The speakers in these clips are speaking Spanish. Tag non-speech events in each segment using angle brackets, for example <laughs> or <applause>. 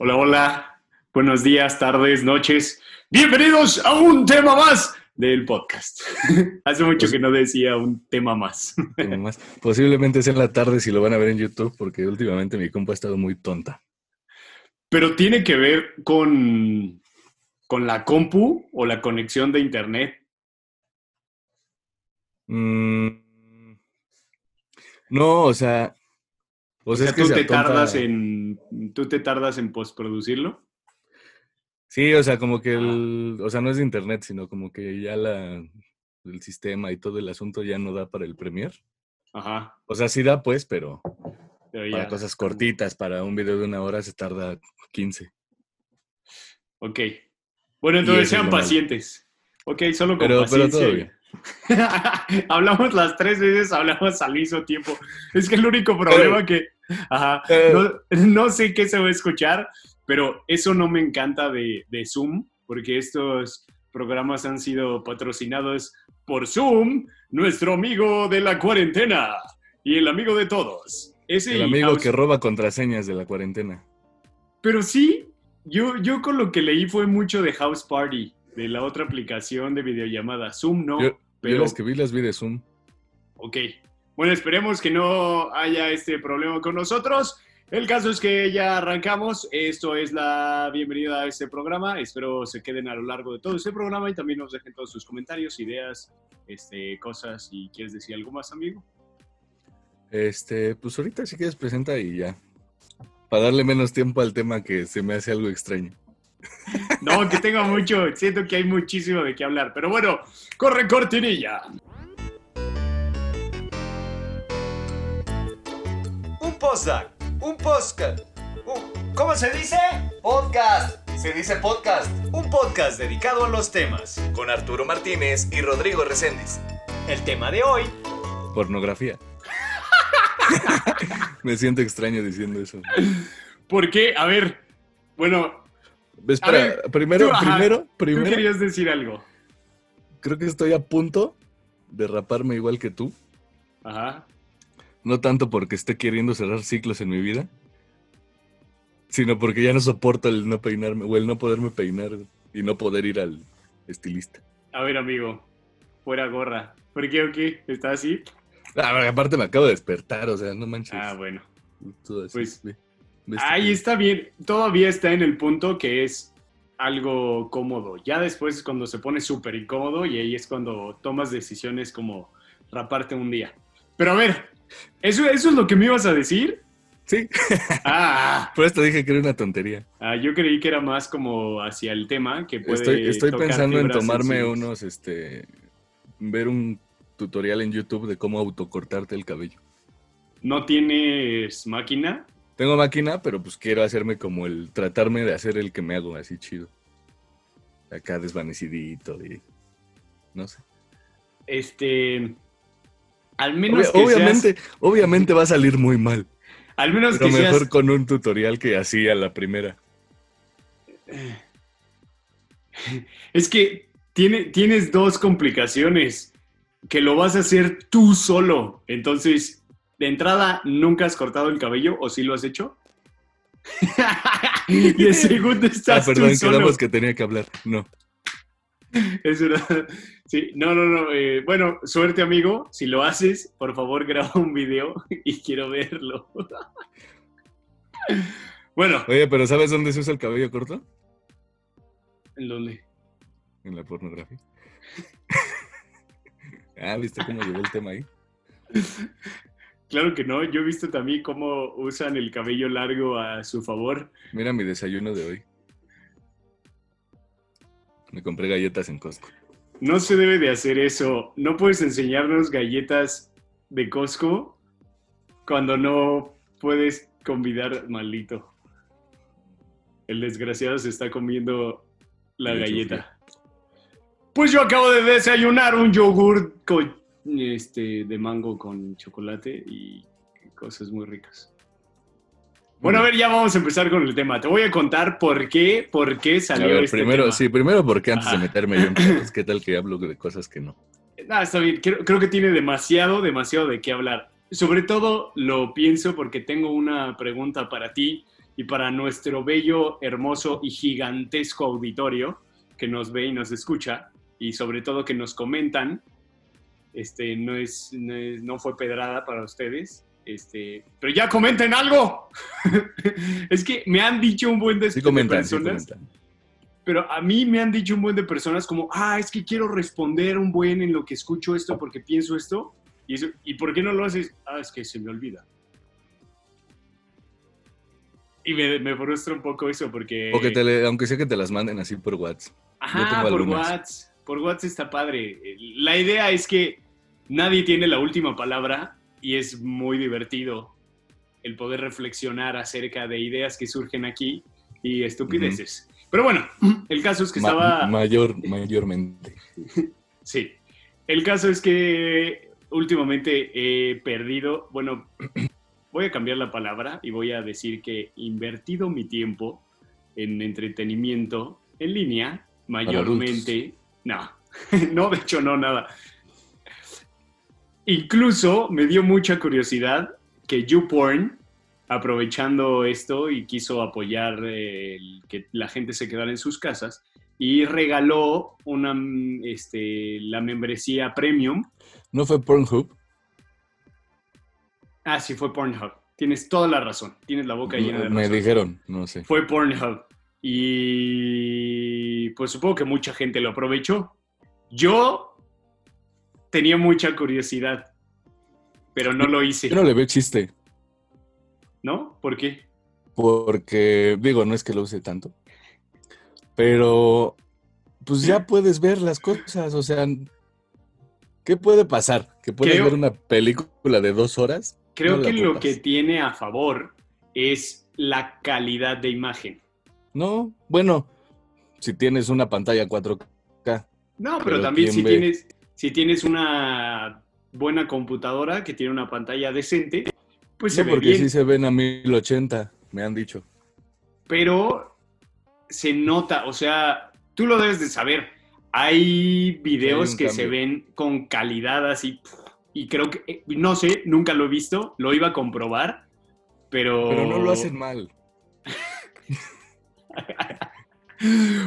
Hola, hola. Buenos días, tardes, noches. Bienvenidos a un tema más del podcast. <laughs> Hace mucho Pues que no decía un tema más. <laughs> Tema más. Posiblemente sea en la tarde si lo van a ver en YouTube, porque últimamente mi compa ha estado muy tonta. Pero tiene que ver con, con la compu o la conexión de internet. Mm, no, o sea. O sea, es que tú se te atonta- tardas en tú te tardas en postproducirlo. Sí, o sea, como que el. O sea, no es de internet, sino como que ya la, el sistema y todo el asunto ya no da para el Premiere. Ajá. O sea, sí da, pues, pero pero para cosas cortitas, para un video de una hora se tarda 15. Ok. Bueno, entonces sean pacientes. Ok, solo con Pero, pero paciencia. todo bien. <laughs> hablamos las tres veces, hablamos al mismo tiempo. Es que el único problema que... <laughs> Ajá, Eh. no, no sé qué se va a escuchar, pero eso no me encanta de, de Zoom, porque estos programas han sido patrocinados por Zoom, nuestro amigo de la cuarentena y el amigo de todos. Ese El amigo que roba contraseñas de la cuarentena. Pero sí, yo, yo con lo que leí fue mucho de House Party, de la otra aplicación de videollamada. Zoom no, Yo, pero... yo las que vi las vi de Zoom. Ok. Bueno, esperemos que no haya este problema con nosotros. El caso es que ya arrancamos. Esto es la bienvenida a este programa. Espero se queden a lo largo de todo este programa y también nos dejen todos sus comentarios, ideas, este, cosas. ¿Y quieres decir algo más, amigo? Este, pues ahorita si quieres presenta y ya. Para darle menos tiempo al tema que se me hace algo extraño. No, que tengo mucho. Siento que hay muchísimo de qué hablar. Pero bueno, corre cortinilla. Postdoc, un podcast. un- ¿Cómo se dice? Podcast. Se dice podcast. Un podcast dedicado a los temas. Con Arturo Martínez y Rodrigo Reséndiz. El tema de hoy. Pornografía. <laughs> me siento extraño diciendo eso. ¿Por qué? A ver, bueno, Espera, ver, primero, tú, ajá, primero, tú primero, querías decir algo. creo que estoy a punto de raparme igual que tú. Ajá. No tanto porque esté queriendo cerrar ciclos en mi vida, sino porque ya no soporto el no peinarme o el no poderme peinar y no poder ir al estilista. A ver, amigo, fuera gorra. ¿Por qué o qué? ¿Está así? Ah, aparte me acabo de despertar, o sea, no manches. Ah, bueno. Todo así, pues, ve, ve este Ahí está bien. Todavía está en el punto que es algo cómodo. Ya después es cuando se pone súper incómodo y ahí es cuando tomas decisiones como raparte un día. Pero a ver, ¿eso, eso es lo que me ibas a decir? Sí, Ah, por esto dije que era una tontería. ah, yo creí que era más como hacia el tema que puede Estoy, estoy tocar pensando en tomarme unos, este, ver un tutorial en YouTube de cómo autocortarte el cabello. ¿No tienes máquina? Tengo máquina, pero pues quiero hacerme como el, tratarme de hacer el que me hago así chido. Acá desvanecidito y, no sé. Este... Al menos que obviamente, seas- obviamente va a salir muy mal, al menos pero que seas mejor con un tutorial que así a la primera. Es que tiene, tienes dos complicaciones. Que lo vas a hacer tú solo. Entonces, de entrada, ¿nunca has cortado el cabello o sí lo has hecho? y <laughs> de <laughs> segundo Ah, estás perdón, tú solo. que tenía que hablar. No. Es una- Sí, no, no, no. eh, bueno, suerte, amigo. Si lo haces, por favor, graba un video <laughs> y quiero verlo. <laughs> bueno, Oye, pero ¿sabes dónde se usa el cabello corto? ¿en dónde? En la pornografía. <laughs> ah, ¿viste cómo llevé el tema ahí? Claro que no. Yo he visto también cómo usan el cabello largo a su favor. Mira mi desayuno de hoy. Me compré galletas en Costco. No se debe de hacer eso. No puedes enseñarnos galletas de Costco cuando no puedes convidar maldito. El desgraciado se está comiendo la Le galleta. Pues yo acabo de desayunar un yogur con, este, de mango con chocolate y cosas muy ricas. Bueno, a ver, ya vamos a empezar con el tema. Te voy a contar por qué, por qué A salió ver, este primero, tema. sí, primero porque antes de Ajá. meterme yo en pedos, ¿qué tal que hablo de cosas que no? Ah, está bien. Creo, creo que tiene demasiado, demasiado de qué hablar. Sobre todo lo pienso porque tengo una pregunta para ti y para nuestro bello, hermoso y gigantesco auditorio que nos ve y nos escucha y sobre todo que nos comentan. Este no es no, es- no fue pedrada para ustedes. Este, pero ya comenten algo. <laughs> es que me han dicho un buen de, Sí comentan, personas pero a mí me han dicho un buen de personas como, ah, es que quiero responder un buen en lo que escucho esto porque pienso esto. ¿Y, eso, ¿y por qué no lo haces? Ah, es que se me olvida. Y me, me frustra un poco eso porque... O que te le- aunque sea que te las manden así por WhatsApp. Ajá, por. WhatsApp. Por WhatsApp está padre. La idea es que nadie tiene la última palabra y es muy divertido el poder reflexionar acerca de ideas que surgen aquí y estupideces. Pero bueno, el caso es que Ma- estaba... mayor, mayormente. <laughs> Sí. El caso es que últimamente he perdido, bueno, <clears throat> voy a cambiar la palabra y voy a decir que he invertido mi tiempo en entretenimiento en línea, mayormente. No, <laughs> no, de hecho no, nada. Incluso me dio mucha curiosidad que YouPorn, aprovechando esto y quiso apoyar eh, el que la gente se quedara en sus casas, y regaló una, mm, este, la membresía premium. ¿No fue Pornhub? Ah, sí, fue Pornhub. Tienes toda la razón. Tienes la boca llena de Me razón. dijeron, no sé. Fue Pornhub. Y pues supongo que mucha gente lo aprovechó. Yo tenía mucha curiosidad, pero no lo hice. Yo no le veo chiste, ¿No? ¿Por qué? porque, digo, no es que lo use tanto, pero pues ya puedes ver las cosas, o sea, ¿qué puede pasar? ¿Que puedes Creo- ver una película de dos horas? Creo No que lo ocupas. que tiene a favor es la calidad de imagen. No, bueno, si tienes una pantalla 4K, No, pero, Pero también ¿quién si ve? tienes, si tienes una buena computadora que tiene una pantalla decente, pues se no, ve porque bien. sí se ven a 1080, me han dicho. Pero se nota, o sea, tú lo debes de saber. Hay videos Sí, hay un que se ven con calidad así. Y creo que, eh, no sé, nunca lo he visto, lo iba a comprobar, pero... Pero no lo hacen mal. <laughs>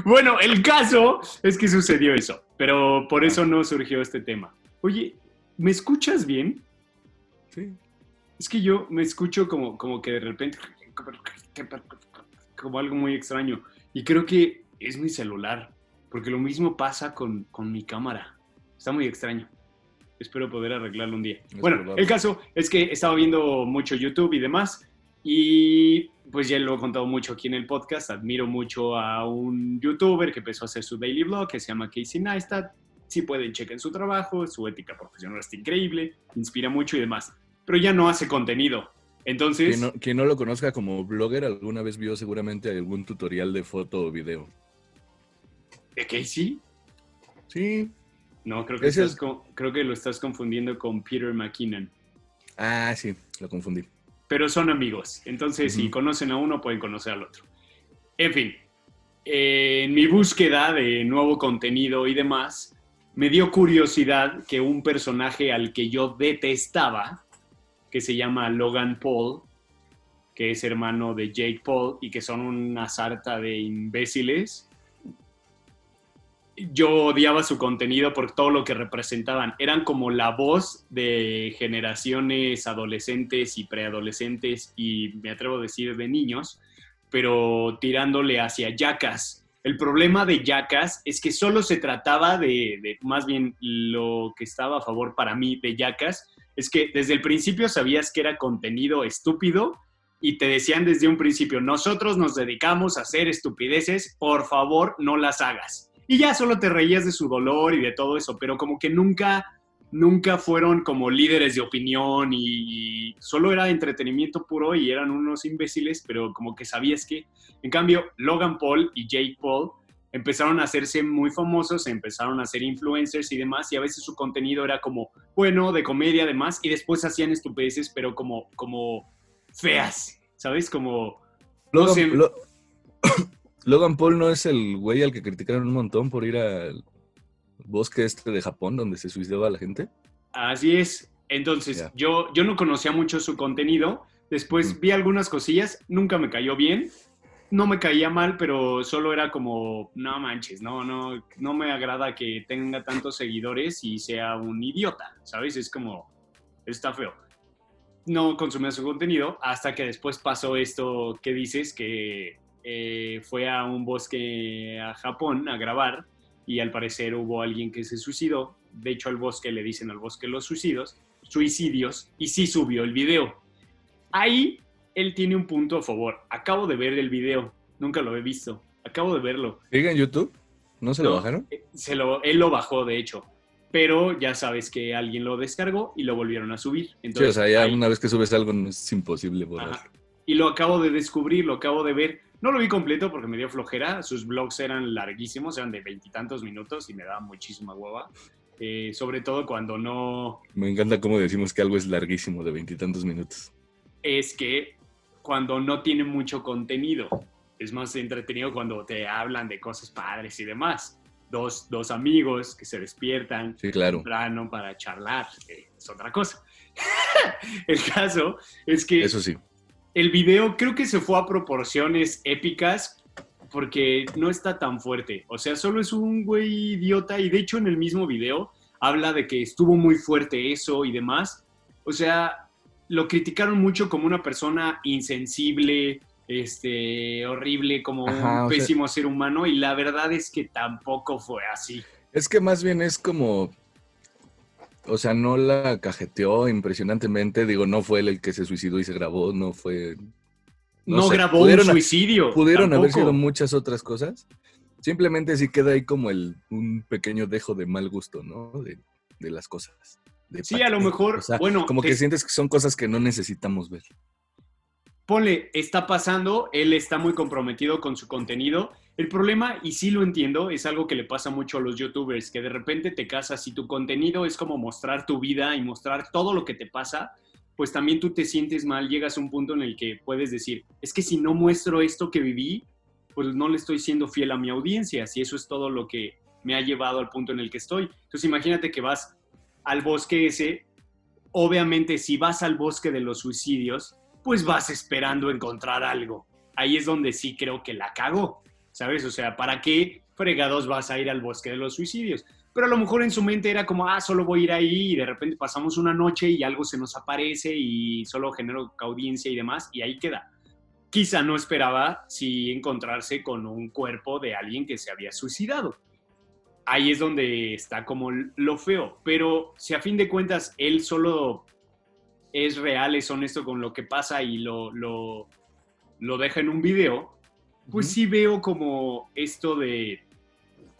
Bueno, el caso es que sucedió eso, pero por eso no surgió este tema. Oye, ¿me escuchas bien? Sí. Es que yo me escucho como, como que de repente, como algo muy extraño. Y creo que es mi celular, porque lo mismo pasa con, con mi cámara. Está muy extraño. Espero poder arreglarlo un día. Es bueno, probable. el caso es que estaba viendo mucho YouTube y demás. Y pues ya lo he contado mucho aquí en el podcast. Admiro mucho a un youtuber que empezó a hacer su daily blog que se llama Casey Neistat. Si pueden, chequen su trabajo. Su ética profesional está increíble. Inspira mucho y demás. Pero ya no hace contenido. Entonces, Quien no, quien no lo conozca como blogger, alguna vez vio seguramente algún tutorial de foto o video. ¿de Casey? Sí. No, creo que, Ese estás es- con- creo que lo estás confundiendo con Peter McKinnon. Ah, sí, lo confundí. Pero son amigos. Entonces, si conocen a uno, pueden conocer al otro. En fin, eh, en mi búsqueda de nuevo contenido y demás, me dio curiosidad que un personaje al que yo detestaba, que se llama Logan Paul, que es hermano de Jake Paul y que son una sarta de imbéciles, yo odiaba su contenido por todo lo que representaban. Eran como la voz de generaciones adolescentes y preadolescentes y me atrevo a decir de niños, pero tirándole hacia yacas. El problema de yacas es que solo se trataba de, más bien lo que estaba a favor para mí de yacas, es que desde el principio sabías que era contenido estúpido y te decían desde un principio, nosotros nos dedicamos a hacer estupideces, por favor no las hagas. Y ya solo te reías de su dolor y de todo eso, pero como que nunca, nunca fueron como líderes de opinión y, solo era entretenimiento puro y eran unos imbéciles, pero como que sabías que, en cambio, Logan Paul y Jake Paul empezaron a hacerse muy famosos, empezaron a ser influencers y demás, y a veces su contenido era como, bueno, de comedia además, y después hacían estupideces, pero como, como feas, ¿sabes? Como... no Logan, sé, Lo- Logan Paul no es el güey al que criticaron un montón por ir al bosque este de Japón donde se suicidaba la gente. Así es. Entonces, yo, yo no conocía mucho su contenido, Después Mm. vi algunas cosillas, nunca me cayó bien. No me caía mal, pero solo era como, no manches, no, no, no me agrada que tenga tantos seguidores y sea un idiota, ¿sabes? Es como, está feo. No consumía su contenido hasta que después pasó esto que dices, que eh, fue a un bosque a Japón a grabar y al parecer hubo alguien que se suicidó. De hecho, al bosque le dicen al bosque los suicidios, suicidios, y sí subió el video. Ahí él tiene un punto a favor. Acabo de ver el video, nunca lo he visto. Acabo de verlo. ¿Sigue en YouTube? ¿No se lo No, bajaron? eh, Se lo, él lo bajó, de hecho. Pero ya sabes que alguien lo descargó y lo volvieron a subir. Sí, o Entonces, sea, ya ahí- una vez que subes algo no es imposible borrar. Ajá. Y lo acabo de descubrir, lo acabo de ver. No lo vi completo porque me dio flojera. Sus blogs eran larguísimos, eran de veintitantos minutos y me daba muchísima hueva. Eh, sobre todo cuando no Me encanta cómo decimos que algo es larguísimo de veintitantos minutos. es que cuando no tiene mucho contenido. Es más entretenido cuando te hablan de cosas padres y demás. Dos, dos amigos que se despiertan Sí, claro. temprano para charlar, que es otra cosa. <laughs> El caso es que Eso sí. El video creo que se fue a proporciones épicas porque no está tan fuerte. O sea, solo es un güey idiota y de hecho en el mismo video habla de que estuvo muy fuerte eso y demás. O sea, lo criticaron mucho como una persona insensible, este, horrible, como Ajá, un sea- pésimo ser humano y la verdad es que tampoco fue así. Es que más bien es como. O sea, no la cajeteó impresionantemente. Digo, no fue él el que se suicidó y se grabó, no fue. No No, sé, grabó un pudieron ha- suicidio. Pudieron haber sido muchas otras cosas. Simplemente sí queda ahí como el, un pequeño dejo de mal gusto, ¿no? De, de las cosas. De Sí, a lo mejor, O sea, bueno, como te- que sientes que son cosas que no necesitamos ver. Ponle, está pasando, él está muy comprometido con su contenido. El problema, y sí lo entiendo, es algo que le pasa mucho a los youtubers, que de repente te casas y tu contenido es como mostrar tu vida y mostrar todo lo que te pasa, pues también tú te sientes mal, llegas a un punto en el que puedes decir, es que si no muestro esto que viví, pues no le estoy siendo fiel a mi audiencia, si eso es todo lo que me ha llevado al punto en el que estoy. Entonces imagínate que vas al bosque ese, obviamente si vas al bosque de los suicidios, pues vas esperando encontrar algo. Ahí es donde sí creo que la cago, ¿sabes? O sea, ¿para qué fregados vas a ir al bosque de los suicidios? Pero a lo mejor en su mente era como, ah, solo voy a ir ahí y de repente pasamos una noche y algo se nos aparece y solo genero audiencia y demás y ahí queda. Quizá no esperaba si encontrarse con un cuerpo de alguien que se había suicidado. Ahí es donde está como lo feo, pero si a fin de cuentas él solo es real, es honesto con lo que pasa y lo, lo, lo deja en un video, pues sí veo como esto de,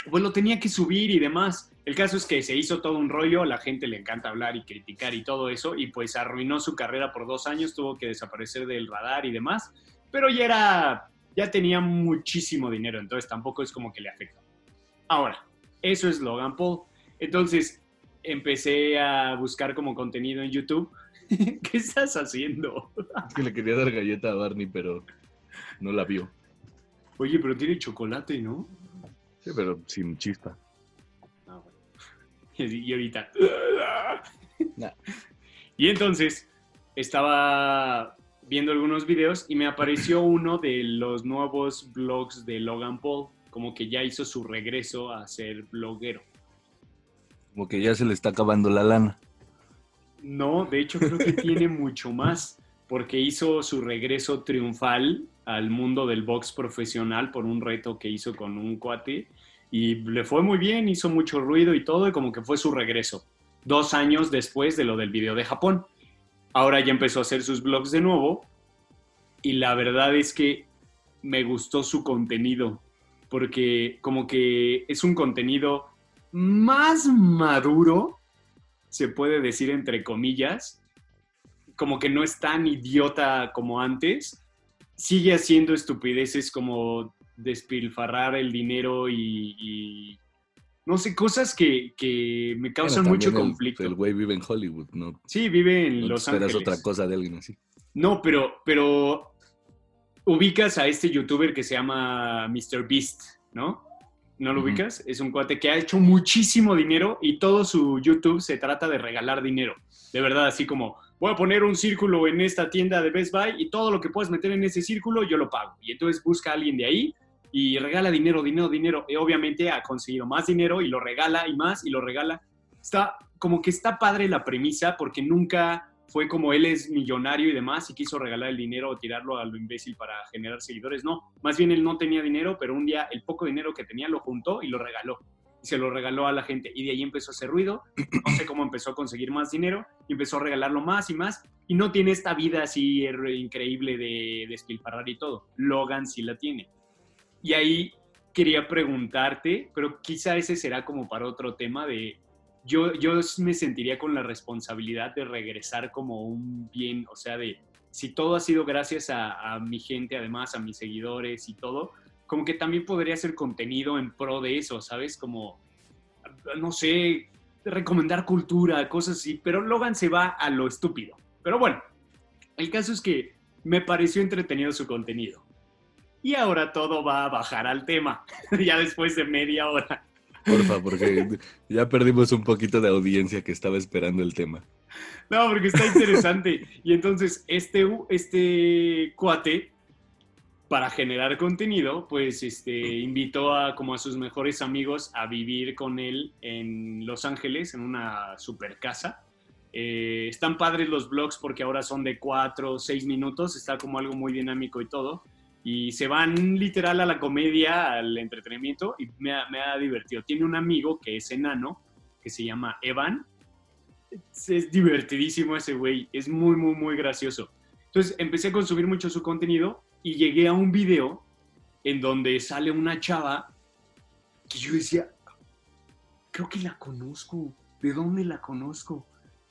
pues lo tenía que subir y demás. El caso es que se hizo todo un rollo, a la gente le encanta hablar y criticar y todo eso, y pues arruinó su carrera por dos años, tuvo que desaparecer del radar y demás, pero ya era, ya tenía muchísimo dinero, entonces tampoco es como que le afecta. Ahora, eso es Logan Paul. Entonces empecé a buscar como contenido en YouTube. <laughs> ¿Qué estás haciendo? Es que le quería dar galleta a Barney, pero no la vio. Oye, pero tiene chocolate, ¿no? Sí, pero sin chispa. Ah, bueno. <laughs> Y ahorita. Nah. Y entonces estaba viendo algunos videos y me apareció uno de los nuevos blogs de Logan Paul, como que ya hizo su regreso a ser bloguero. Como que ya se le está acabando la lana. No, de hecho creo que tiene <laughs> mucho más, porque hizo su regreso triunfal al mundo del box profesional por un reto que hizo con un cuate y le fue muy bien, hizo mucho ruido y todo, y como que fue su regreso, dos años después de lo del video de Japón. Ahora ya empezó a hacer sus blogs de nuevo y la verdad es que me gustó su contenido, porque como que es un contenido más maduro, se puede decir entre comillas, como que no es tan idiota como antes, sigue haciendo estupideces como despilfarrar el dinero y, y no sé, cosas que, que me causan Bueno, mucho conflicto. El güey vive en Hollywood, ¿no? sí, vive en No Los esperas Ángeles. otra cosa de alguien así. No, pero, pero ubicas a este youtuber que se llama Mr. Beast, ¿no? ¿No lo Ujú. ubicas? Es un cuate que ha hecho muchísimo dinero y todo su YouTube se trata de regalar dinero. De verdad, así como voy a poner un círculo en esta tienda de Best Buy y todo lo que puedas meter en ese círculo yo lo pago. Y entonces busca a alguien de ahí y regala dinero, dinero, dinero. Y obviamente ha conseguido más dinero y lo regala y más y lo regala. Está como que está padre la premisa porque nunca fue como él es millonario y demás y quiso regalar el dinero o tirarlo a lo imbécil para generar seguidores. No, más bien él no tenía dinero, pero un día el poco dinero que tenía lo juntó y lo regaló. Y se lo regaló a la gente. Y de ahí empezó a hacer ruido. No sé cómo empezó a conseguir más dinero. Y empezó a regalarlo más y más. Y no tiene esta vida así increíble de despilfarrar y todo. Logan sí la tiene. Y ahí quería preguntarte, pero quizá ese será como para otro tema de yo, yo me sentiría con la responsabilidad de regresar como un bien, o sea, de si todo ha sido gracias a, mi gente, además a mis seguidores y todo, como que también podría ser contenido en pro de eso, ¿sabes? Como, no sé, recomendar cultura, cosas así, pero Logan se va a lo estúpido. Pero bueno, el caso es que me pareció entretenido su contenido. Y ahora todo va a bajar al tema, <laughs> ya después de media hora. Porfa, porque ya perdimos un poquito de audiencia que estaba esperando el tema. No, porque está interesante. Y entonces, este, este cuate, para generar contenido, pues este, invitó a como a sus mejores amigos a vivir con él en Los Ángeles, en una super casa. Eh, están padres los vlogs porque ahora son de cuatro o seis minutos, está como algo muy dinámico y todo y se van literal a la comedia, al entretenimiento y me ha, divertido. Tiene un amigo que es enano, que se llama Evan. Es, divertidísimo ese güey, es muy, muy, muy gracioso. Entonces empecé a consumir mucho su contenido y llegué a un video en donde sale una chava que yo decía, creo que la conozco, ¿de dónde la conozco?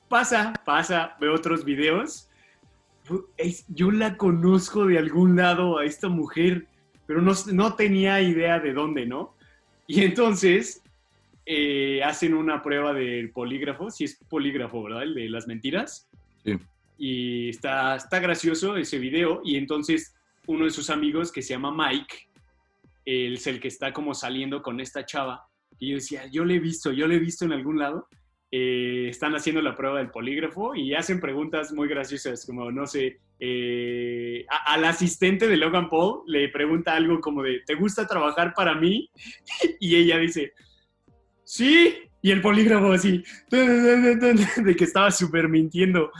Pasa, pasa, veo otros videos yo la conozco de algún lado a esta mujer, pero no, no tenía idea de dónde, ¿no? Y entonces eh, hacen una prueba del polígrafo, si es polígrafo, ¿verdad? El de las mentiras. Sí. Y está, está gracioso ese video. Y entonces uno de sus amigos, que se llama Mike, él es el que está como saliendo con esta chava. Y yo decía, yo le he visto, yo le he visto en algún lado. Eh, están haciendo la prueba del polígrafo y hacen preguntas muy graciosas, como, no sé, eh, al asistente de Logan Paul le pregunta algo como de, ¿te gusta trabajar para mí? <laughs> y ella dice, sí, y el polígrafo así, <laughs> de que estaba súper mintiendo.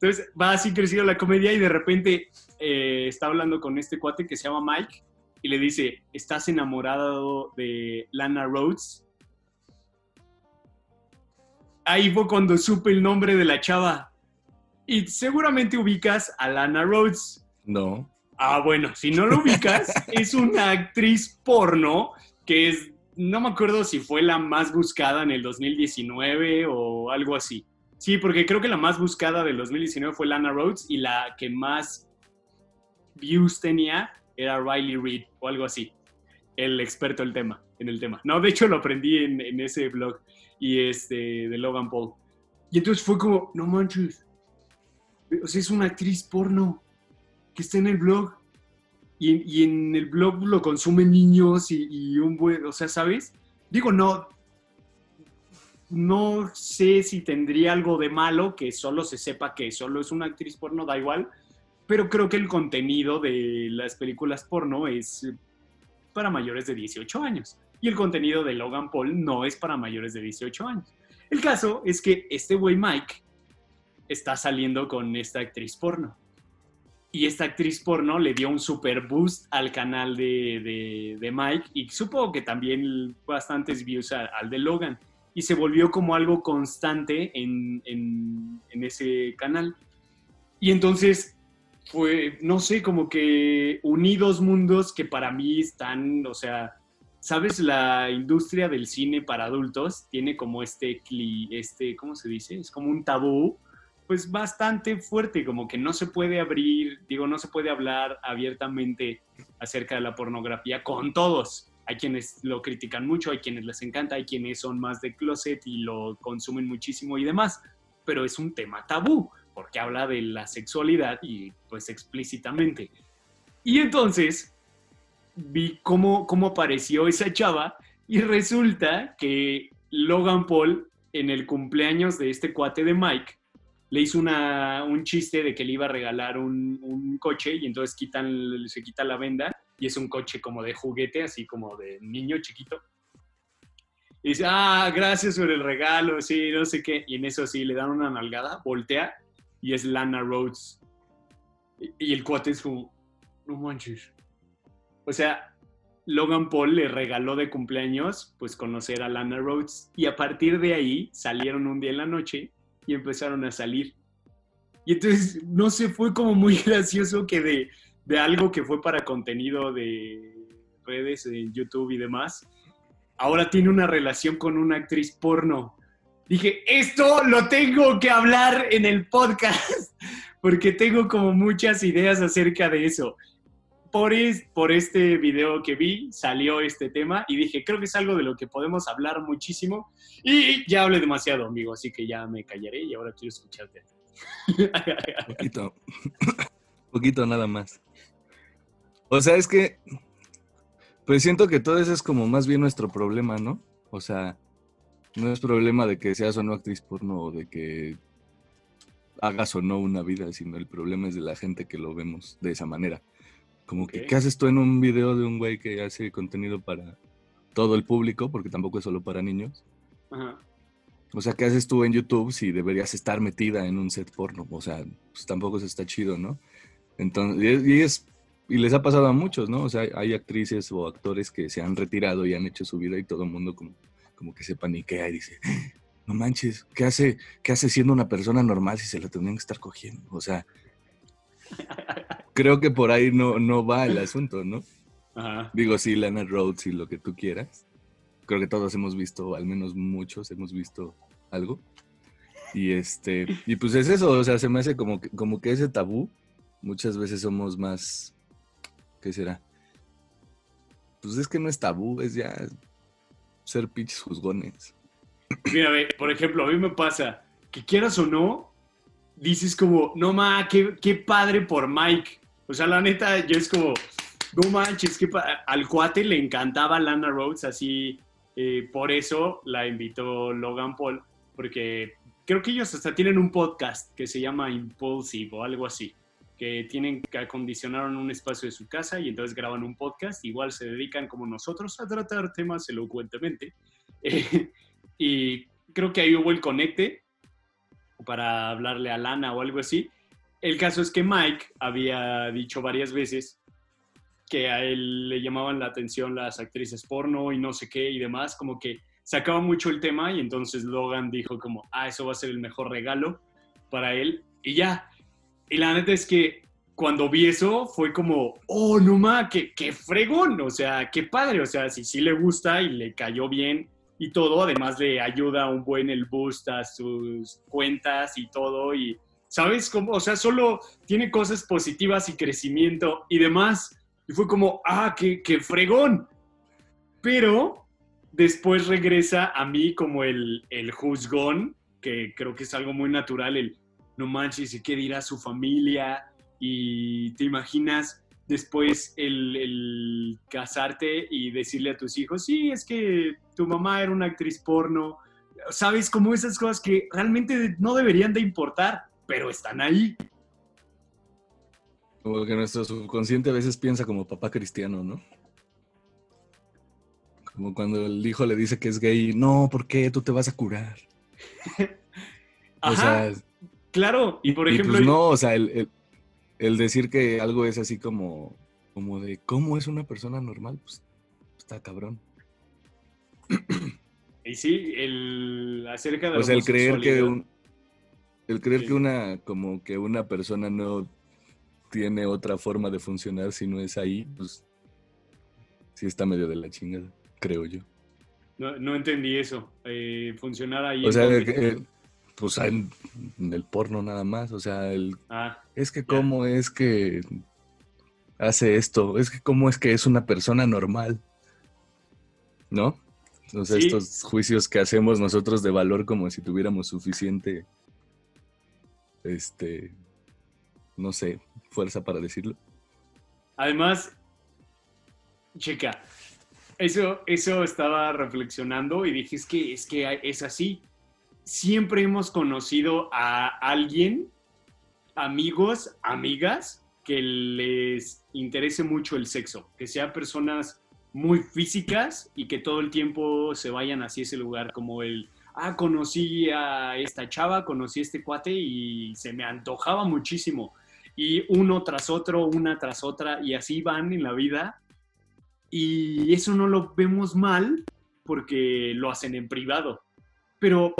Entonces va así creciendo la comedia y de repente eh, está hablando con este cuate que se llama Mike y le dice, ¿estás enamorado de Lana Rhodes? Ahí fue cuando supe el nombre de la chava. Y seguramente ubicas a Lana Rhodes. No. Ah, bueno, si no lo ubicas, <laughs> es una actriz porno que es, no me acuerdo si fue la más buscada en el 2019 o algo así. Sí, porque creo que la más buscada del 2019 fue Lana Rhodes y la que más views tenía era Riley Reid o algo así, el experto el tema, en el tema. No, de hecho lo aprendí en, en ese blog y este, de Logan Paul. Y entonces fue como, no manches, o sea, es una actriz porno que está en el blog y, en el blog lo consumen niños y, un buen, o sea, ¿sabes? Digo, no, no sé si tendría algo de malo que solo se sepa que solo es una actriz porno, da igual, pero creo que el contenido de las películas porno es para mayores de 18 años y el contenido de Logan Paul no es para mayores de 18 años. El caso es que este güey Mike está saliendo con esta actriz porno. Y esta actriz porno le dio un super boost al canal de, Mike y supongo que también bastantes views al de Logan. Y se volvió como algo constante en, en, en ese canal. Y entonces fue, no sé, como que uní dos mundos que para mí están, o sea, ¿sabes? La industria del cine para adultos tiene como este, este, ¿cómo se dice? Es como un tabú, pues bastante fuerte, como que no se puede abrir, digo, no se puede hablar abiertamente acerca de la pornografía con todos. Hay quienes lo critican mucho, hay quienes les encanta, hay quienes son más de closet y lo consumen muchísimo y demás, pero es un tema tabú porque habla de la sexualidad y pues explícitamente. Y entonces, vi cómo, cómo apareció esa chava y resulta que Logan Paul en el cumpleaños de este cuate de Mike le hizo una, un chiste de que le iba a regalar un, un coche y entonces quitan, se quita la venda y es un coche como de juguete, así como de niño chiquito. Y dice, ah, gracias por el regalo, sí, no sé qué. Y en eso sí, le dan una nalgada, voltea y es Lana Rhodes. Y, el cuate es como, no manches. O sea, Logan Paul le regaló de cumpleaños, pues conocer a Lana Rhodes. Y a partir de ahí salieron un día en la noche y empezaron a salir. Y entonces, no sé, fue como muy <laughs> gracioso que de, de algo que fue para contenido de redes, en YouTube y demás, ahora tiene una relación con una actriz porno. Dije, esto lo tengo que hablar en el podcast, <laughs> porque tengo como muchas ideas acerca de eso. Por, es, por este video que vi salió este tema y dije, creo que es algo de lo que podemos hablar muchísimo. Y ya hablé demasiado, amigo, así que ya me callaré y ahora quiero escucharte. <laughs> Poquito. <coughs> Poquito nada más. O sea, es que. Pues siento que todo eso es como más bien nuestro problema, ¿no? O sea, no es problema de que seas o no actriz porno o de que hagas o no una vida, sino el problema es de la gente que lo vemos de esa manera. Como que. ¿qué haces tú en un video de un güey que hace contenido para todo el público? Porque tampoco es solo para niños. Ajá. O sea, ¿qué haces tú en YouTube si deberías estar metida en un set porno? O sea, pues tampoco eso está chido, ¿no? Entonces, y es, y es- y les ha pasado a muchos, ¿no? O sea, hay actrices o actores que se han retirado y han hecho su vida y todo el mundo como, como que se paniquea y dice, no manches, ¿qué hace, ¿qué hace siendo una persona normal si se la tendrían que estar cogiendo? O sea, creo que por ahí no, no va el asunto, ¿no? Ajá. Digo, sí, Lana Rhodes y lo que tú quieras. Creo que todos hemos visto, al menos muchos hemos visto algo. Y este, y pues es eso, o sea, se me hace como que, como que ese tabú, muchas veces somos más, ¿qué será? Pues es que no es tabú, es ya ser pinches juzgones. Mira, por ejemplo, a mí me pasa que quieras o no, dices como, no ma, qué, qué padre por Mike. O sea, la neta, yo es como, no manches, que al cuate le encantaba Lana Rhodes, así, eh, por eso la invitó Logan Paul, porque creo que ellos hasta tienen un podcast que se llama Impulsive o algo así, que tienen que acondicionaron un espacio de su casa y entonces graban un podcast, igual se dedican como nosotros a tratar temas elocuentemente. <laughs> Eh, y creo que ahí hubo el conecte para hablarle a Lana o algo así. El caso es que Mike había dicho varias veces que a él le llamaban la atención las actrices porno y no sé qué y demás, como que sacaba mucho el tema y entonces Logan dijo como, ah, eso va a ser el mejor regalo para él y ya. Y la neta es que cuando vi eso fue como, oh, no ma, qué, qué fregón, o sea, qué padre, o sea, si sí le gusta y le cayó bien y todo, además le ayuda un buen el boost a sus cuentas y todo y, ¿sabes? Como, o sea, solo tiene cosas positivas y crecimiento y demás. Y fue como, ah, qué, qué fregón. Pero después regresa a mí como el, el juzgón, que creo que es algo muy natural, el no manches, ¿y qué dirá su familia? Y te imaginas después el, el casarte y decirle a tus hijos, sí, es que tu mamá era una actriz porno. ¿Sabes? Como esas cosas que realmente no deberían de importar, pero están ahí. Como que nuestro subconsciente a veces piensa como papá cristiano, ¿no? Como cuando el hijo le dice que es gay, no, ¿por qué? Tú te vas a curar. Ajá, <laughs> O sea, claro. Y por y ejemplo, pues no, o sea, el, el- el decir que algo es así como, como de cómo es una persona normal, pues está cabrón. y sí, el acerca de O sea, el creer que un, el creer Sí. que una, como que una persona no tiene otra forma de funcionar si no es ahí, pues sí está medio de la chingada, creo yo. No, no entendí eso. Eh, funcionar ahí. O sea, pues en, en el porno nada más, o sea, el, Ah, es que cómo es que hace esto, es que cómo es que es una persona normal, ¿no? Sea, Sí. estos juicios que hacemos nosotros de valor como si tuviéramos suficiente, este, no sé, fuerza para decirlo. Además, chica, eso, eso estaba reflexionando y dije, es que, es que es así. Siempre hemos conocido a alguien, amigos, amigas, que les interese mucho el sexo, que sean personas muy físicas y que todo el tiempo se vayan hacia ese lugar como el, ah, conocí a esta chava, conocí a este cuate y se me antojaba muchísimo. Y uno tras otro, una tras otra, y así van en la vida. Y eso no lo vemos mal porque lo hacen en privado. Pero,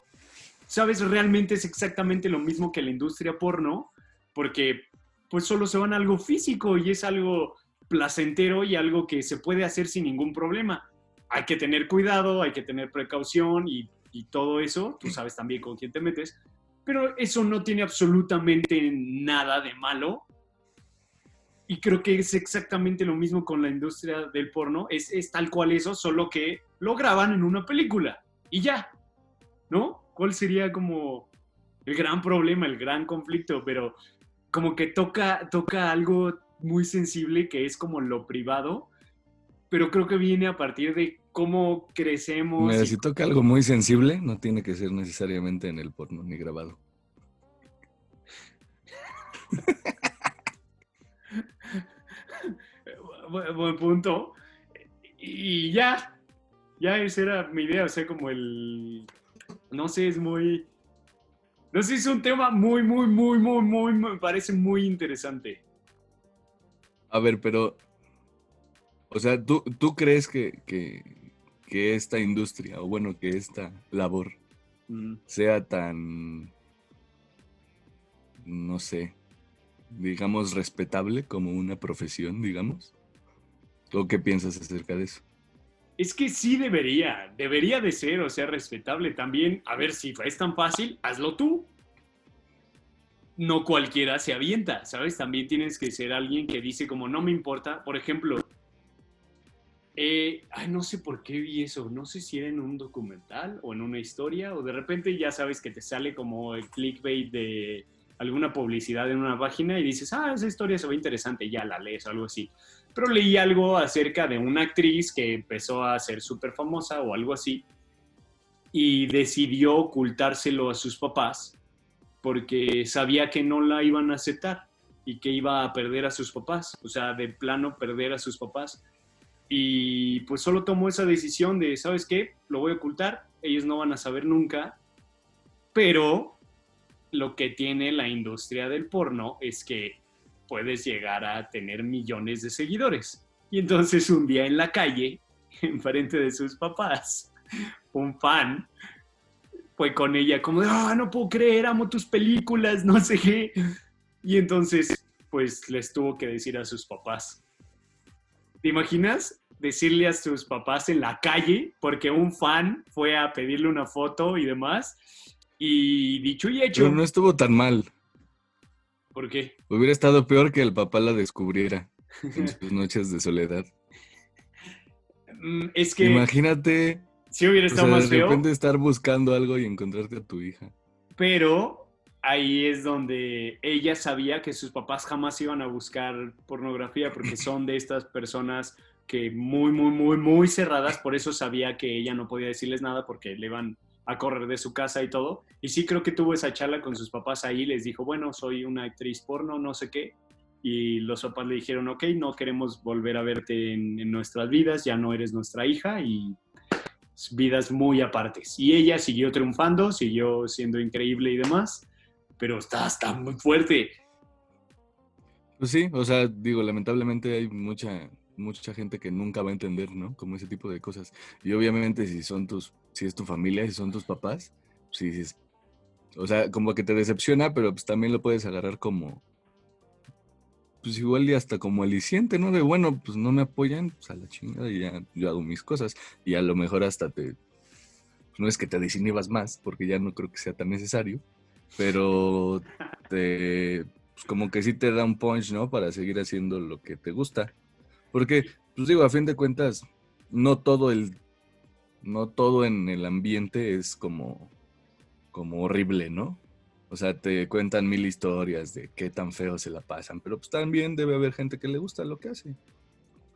¿sabes? Realmente es exactamente lo mismo que la industria porno, porque pues solo se van a algo físico y es algo placentero y algo que se puede hacer sin ningún problema. Hay que tener cuidado, hay que tener precaución y, todo eso, tú sabes también con quién te metes, pero eso no tiene absolutamente nada de malo. Y creo que es exactamente lo mismo con la industria del porno, es, es tal cual eso, solo que lo graban en una película y ya, ¿no? ¿Cuál sería como el gran problema, el gran conflicto? Pero como que toca, toca algo muy sensible que es como lo privado, pero creo que viene a partir de cómo crecemos. Mira, si toca algo muy sensible, no tiene que ser necesariamente en el porno ni grabado. <laughs> Buen punto. Y ya, ya esa era mi idea, o sea, como el, no sé, es muy, no sé, es un tema muy, muy, muy, muy, muy, me parece muy interesante. A ver, pero, o sea, ¿tú, tú crees que, que, esta industria, o bueno, que esta labor mm. sea tan, no sé, digamos, respetable como una profesión, digamos? ¿O qué piensas acerca de eso? Es que sí debería, debería de ser, o sea, respetable también. A ver, si es tan fácil, hazlo tú. No cualquiera se avienta, ¿sabes? También tienes que ser alguien que dice como no me importa. Por ejemplo, eh, ay, no sé por qué vi eso, no sé si era en un documental o en una historia, o de repente ya sabes que te sale como el clickbait de alguna publicidad en una página y dices, ah, esa historia se ve interesante, ya la lees o algo así pero leí algo acerca de una actriz que empezó a ser súper famosa o algo así y decidió ocultárselo a sus papás porque sabía que no la iban a aceptar y que iba a perder a sus papás, o sea, de plano perder a sus papás. Y pues solo tomó esa decisión de, ¿sabes qué? Lo voy a ocultar, ellos no van a saber nunca, pero lo que tiene la industria del porno es que puedes llegar a tener millones de seguidores. Y entonces un día en la calle, <laughs> enfrente de sus papás, un fan fue con ella como de, ah, no puedo creer, amo tus películas, no sé qué. Y entonces, pues les tuvo que decir a sus papás. ¿Te imaginas? Decirle a sus papás en la calle, porque un fan fue a pedirle una foto y demás. Y dicho y hecho. Pero no estuvo tan mal. ¿Por qué? Hubiera estado peor que el papá la descubriera en <laughs> sus noches de soledad. Mm, es que. Imagínate. Si hubiera estado más feo. De repente estar buscando algo y encontrarte a tu hija. Pero ahí es donde ella sabía que sus papás jamás iban a buscar pornografía porque <laughs> son de estas personas que muy, muy, muy, muy cerradas. Por eso sabía que ella no podía decirles nada porque le iban a correr de su casa y todo. Y sí creo que tuvo esa charla con sus papás ahí, les dijo, bueno, soy una actriz porno, no sé qué. Y los papás le dijeron, ok, no queremos volver a verte en, nuestras vidas, ya no eres nuestra hija y vidas muy apartes. Y ella siguió triunfando, siguió siendo increíble y demás, pero está, está muy fuerte. Pues sí, o sea, digo, lamentablemente hay mucha, mucha gente que nunca va a entender, ¿no? Como ese tipo de cosas. Y obviamente si son tus, si es tu familia, si son tus papás, si pues o sea, como que te decepciona, pero pues también lo puedes agarrar como, pues igual y hasta como aliciente, ¿no? De bueno, pues no me apoyan, pues a la chingada y ya yo hago mis cosas. Y a lo mejor hasta te, pues, no es que te desinhibas más, porque ya no creo que sea tan necesario, pero te, pues como que sí te da un punch, ¿no? Para seguir haciendo lo que te gusta. Porque, pues digo, a fin de cuentas, no todo el, no todo en el ambiente es como, como horrible, ¿no? O sea, te cuentan mil historias de qué tan feo se la pasan, pero pues también debe haber gente que le gusta lo que hace.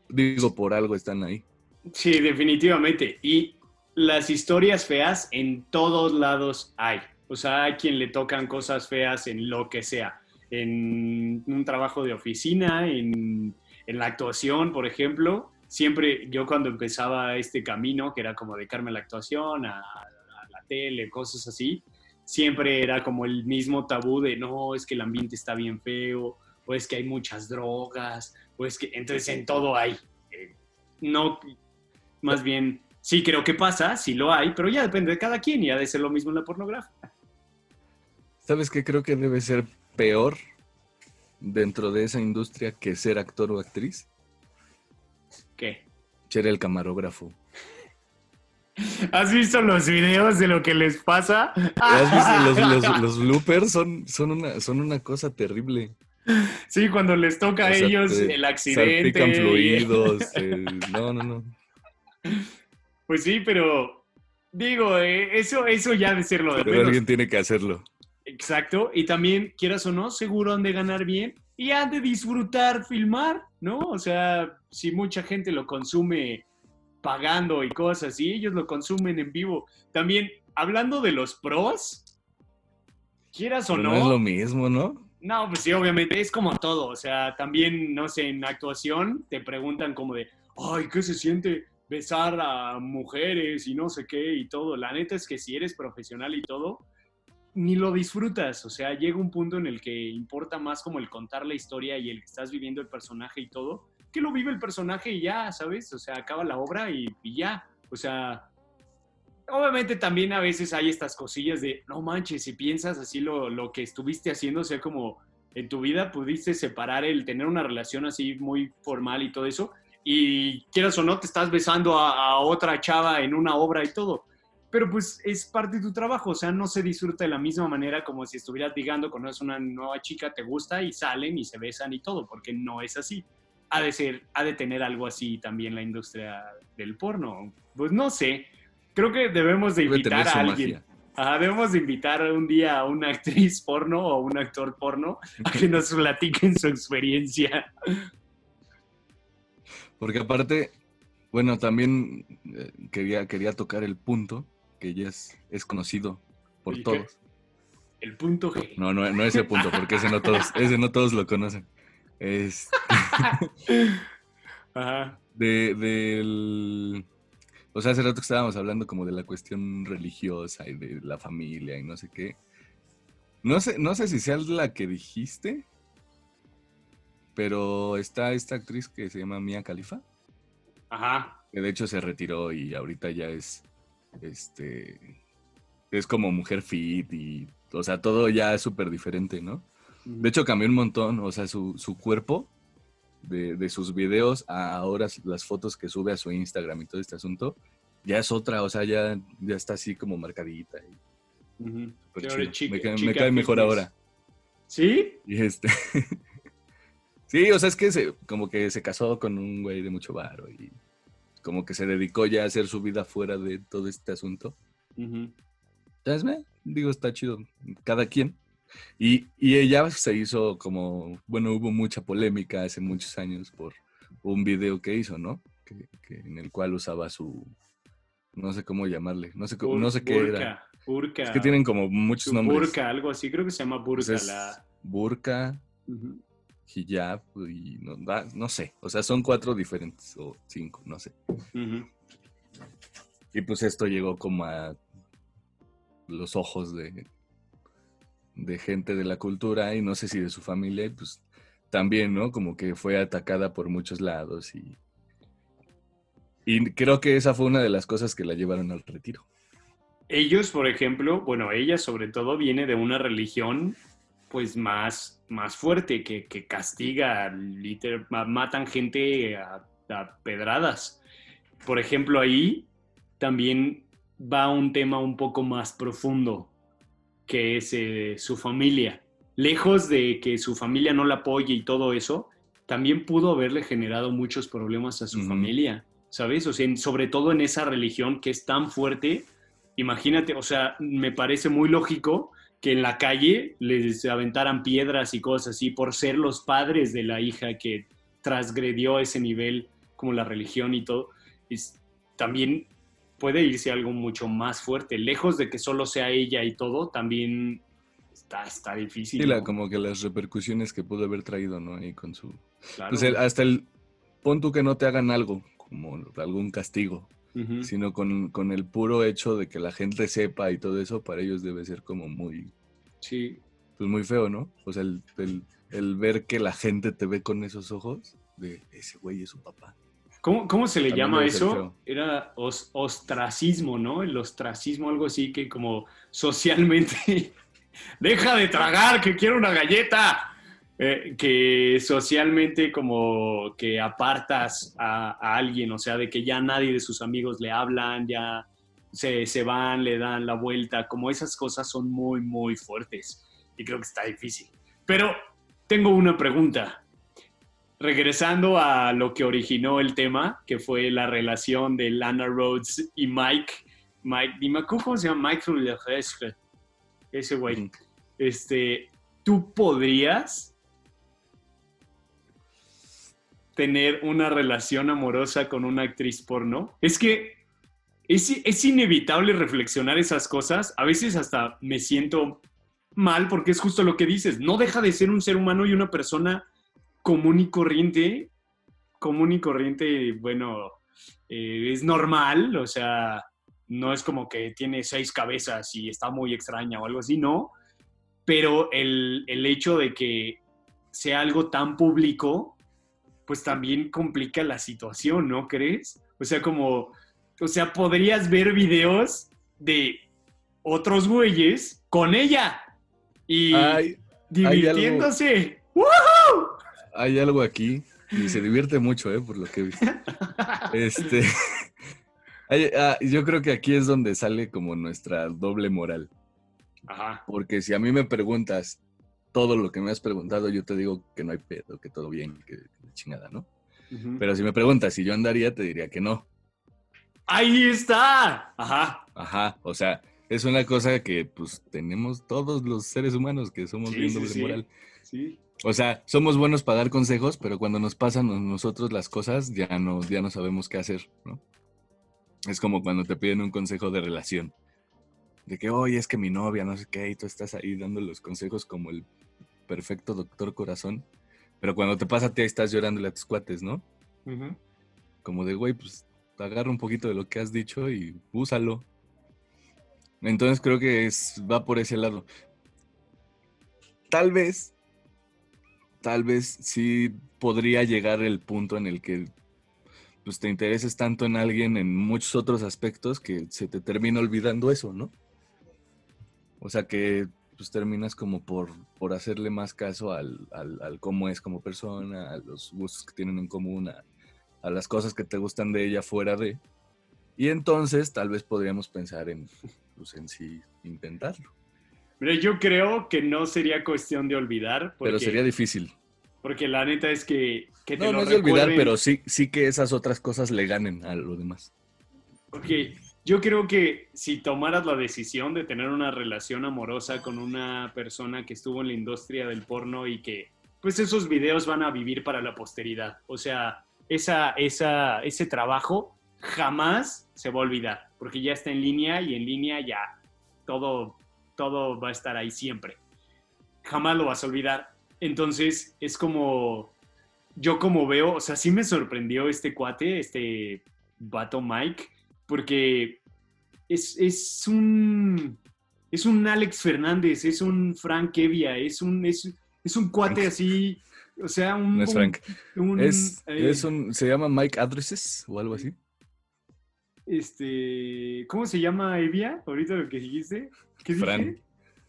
Digo, por algo están ahí. Sí, definitivamente. Y las historias feas en todos lados hay. O sea, hay quien le tocan cosas feas en lo que sea. En un trabajo de oficina, en, en la actuación, por ejemplo. Siempre yo cuando empezaba este camino, que era como dedicarme a la actuación, a, a la tele, cosas así, siempre era como el mismo tabú de no, es que el ambiente está bien feo, o es que hay muchas drogas, o es que entonces en todo hay. Eh, no, más bien, sí creo que pasa, sí lo hay, pero ya depende de cada quien y ha de ser lo mismo en la pornografía. ¿Sabes qué creo que debe ser peor dentro de esa industria que ser actor o actriz? ¿Qué? Ser el camarógrafo. ¿Has visto los videos de lo que les pasa? ¿Has visto los, los- los bloopers? Son, son, una, son una cosa terrible. Sí, cuando les toca a O sea, ellos te el accidente. Salpican fluidos. eh, <laughs> no, no, no. Pues sí, pero digo, eh, eso, eso ya de ser lo de Pero menos. alguien tiene que hacerlo. Exacto. Y también, quieras o no, seguro han de ganar bien y han de disfrutar filmar, ¿no? O sea, si mucha gente lo consume pagando y cosas así, ellos lo consumen en vivo. También, hablando de los pros, quieras o no, no es lo mismo, ¿no? no, pues sí, obviamente es como todo. O sea, también, no sé, en actuación te preguntan como de, ay, ¿qué se siente besar a mujeres y no sé qué y todo? La neta es que si eres profesional y todo, ni lo disfrutas. O sea, llega un punto en el que importa más como el contar la historia y el que estás viviendo el personaje y todo, que lo vive el personaje y ya, ¿sabes? O sea, acaba la obra y, ya. O sea, obviamente también a veces hay estas cosillas de, no manches, si piensas así lo, lo que estuviste haciendo, o sea, como en tu vida pudiste separar el tener una relación así muy formal y todo eso, y quieras o no, te estás besando a, a otra chava en una obra y todo. Pero pues es parte de tu trabajo, o sea, no se disfruta de la misma manera como si estuvieras ligando, conoces una nueva chica, te gusta y salen y se besan y todo, porque no es así. Ha de ser, ha de tener algo así también la industria del porno. Pues no sé, creo que debemos de invitar a alguien. Ajá, debemos de invitar un día a una <laughs> actriz porno o un actor porno a que nos platiquen su experiencia. Porque aparte, bueno, también eh, quería, quería tocar el punto que ya es, es conocido por todos. El punto G. No, no, no ese punto, porque ese no todos, <laughs> ese no todos lo conocen. Es <laughs> Ajá. de, del... O sea, hace rato que estábamos hablando como de la cuestión religiosa y de la familia y no sé qué. No sé, no sé si sea la que dijiste, pero está esta actriz que se llama Mia Khalifa, Ajá. que de hecho se retiró y ahorita ya es, este, es como mujer fit y, o sea, todo ya es súper diferente, ¿no? De hecho, cambió un montón, o sea, su, su cuerpo de, de sus videos a ahora las fotos que sube a su Instagram y todo este asunto, ya es otra, o sea, ya, ya está así como marcadita. y ahora chica- me, cae, me cae mejor fitness. ahora. ¿Sí? Y este... <laughs> sí, o sea, es que se, como que se casó con un güey de mucho varo y como que se dedicó ya a hacer su vida fuera de todo este asunto. Ujú. Entonces, me digo, está chido, cada quien. Y, y ella se hizo como, bueno, hubo mucha polémica hace muchos años por un video que hizo, ¿no? Que, que- en el cual usaba su, no sé cómo llamarle, no sé, cómo- no sé qué era. Burka, Burka. Es que tienen como muchos Su nombres. Burka, algo así, creo que se llama burka. Pues es la... burka, Ujú. Hijab y no, no sé, o sea, son cuatro diferentes o cinco, no sé. Y pues esto llegó como a los ojos de, de gente de la cultura y no sé si de su familia, y pues también, ¿no? Como que fue atacada por muchos lados y, y creo que esa fue una de las cosas que la llevaron al retiro. Ellos, por ejemplo, bueno, ella sobre todo viene de una religión pues más, más fuerte que, que castiga, liter- ma- matan gente a, a pedradas. Por ejemplo, ahí también va un tema un poco más profundo, que es eh, su familia. Lejos de que su familia no la apoye y todo eso, también pudo haberle generado muchos problemas a su Ujú. familia, ¿sabes? O sea, en- sobre todo en esa religión que es tan fuerte, imagínate, o sea, me parece muy lógico que en la calle les aventaran piedras y cosas así por ser los padres de la hija que transgredió ese nivel como la religión y todo. Es, también puede irse algo mucho más fuerte. Lejos de que solo sea ella y todo, también está, está difícil. Sí, la, ¿no? como que las repercusiones que pudo haber traído, ¿no? Ahí con su... Claro. Pues el- hasta el... Pon tú que no te hagan algo, como algún castigo, Sino con, con el puro hecho de que la gente sepa y todo eso, para ellos debe ser como muy, Sí, pues muy feo, ¿no? O sea, el, el- el ver que la gente te ve con esos ojos de ese güey es su papá. ¿Cómo, cómo se le También llama eso? Era os- ostracismo, ¿no? El ostracismo, algo así que como socialmente, <laughs> deja de tragar, que quiero una galleta. Eh, que socialmente como que apartas a, a alguien, o sea, de que ya nadie de sus amigos le hablan, ya se, se van, le dan la vuelta, como esas cosas son muy, muy fuertes y creo que está difícil. Pero tengo una pregunta regresando a lo que originó el tema, que fue la relación de Lana Rhodes y Mike, Mike, y me acuerdo cómo se llama Mike ese güey. Este, ¿tú podrías tener una relación amorosa con una actriz porno? Es que es, es inevitable reflexionar esas cosas. A veces hasta me siento mal porque es justo lo que dices. No deja de ser un ser humano y una persona común y corriente. Común y corriente, bueno, eh, es normal, o sea, no es como que tiene seis cabezas y está muy extraña o algo así, no. Pero el, el hecho de que sea algo tan público, pues también complica la situación, ¿no crees? O sea, como, o sea, podrías ver videos de otros güeyes con ella y Hay, divirtiéndose. ¡Woo! hay algo aquí y se divierte mucho, ¿eh? Por lo que he visto. <laughs> Este, <laughs> hay- ah, yo creo que aquí es donde sale como nuestra doble moral. Ajá. Porque si a mí me preguntas todo lo que me has preguntado, yo te digo que no hay pedo, que todo bien, que, que chingada, ¿no? Pero si me preguntas si yo andaría, te diría que no. Ahí está. Ajá. Ajá, o sea, es una cosa que pues tenemos todos los seres humanos que somos Sí, bien doble sí. moral. Sí. O sea, somos buenos para dar consejos, pero cuando nos pasan a nosotros las cosas, ya no, ya no sabemos qué hacer, ¿no? Es como cuando te piden un consejo de relación. De que, oye, es que mi novia, no sé qué, y tú estás ahí dando los consejos como el perfecto doctor corazón. Pero cuando te pasa a ti, ahí estás llorándole a tus cuates, ¿no? Como de, güey, pues agarra un poquito de lo que has dicho y úsalo. Entonces creo que es, va por ese lado. Tal vez, tal vez sí podría llegar el punto en el que pues te intereses tanto en alguien en muchos otros aspectos que se te termina olvidando eso, ¿no? O sea que pues terminas como por, por hacerle más caso al, al, al cómo es como persona, a los gustos que tienen en común, a, a las cosas que te gustan de ella fuera de. Y entonces tal vez podríamos pensar en, pues, en sí intentarlo. Mira, yo creo que no sería cuestión de olvidar. Porque, Pero sería difícil. Porque la neta es que, que te No, lo no es de olvidar, pero sí, sí que esas otras cosas le ganen a lo demás. Porque yo creo que si tomaras la decisión de tener una relación amorosa con una persona que estuvo en la industria del porno y que, pues esos videos van a vivir para la posteridad. O sea, esa, esa, ese trabajo jamás se va a olvidar, porque ya está en línea y en línea ya todo, todo va a estar ahí siempre. Jamás lo vas a olvidar. Entonces es como, yo como veo, o sea, sí me sorprendió este cuate, este vato Mike, porque es, es un es un Alex Fernández, es un Frank Evia, es un, es, es un cuate Frank. así, o sea, un... No es Frank. un, Es, eh, es un, se llama Mike Addresses o algo así. Este, ¿cómo se llama Evia? Ahorita lo que dijiste. ¿Qué dije? Fran.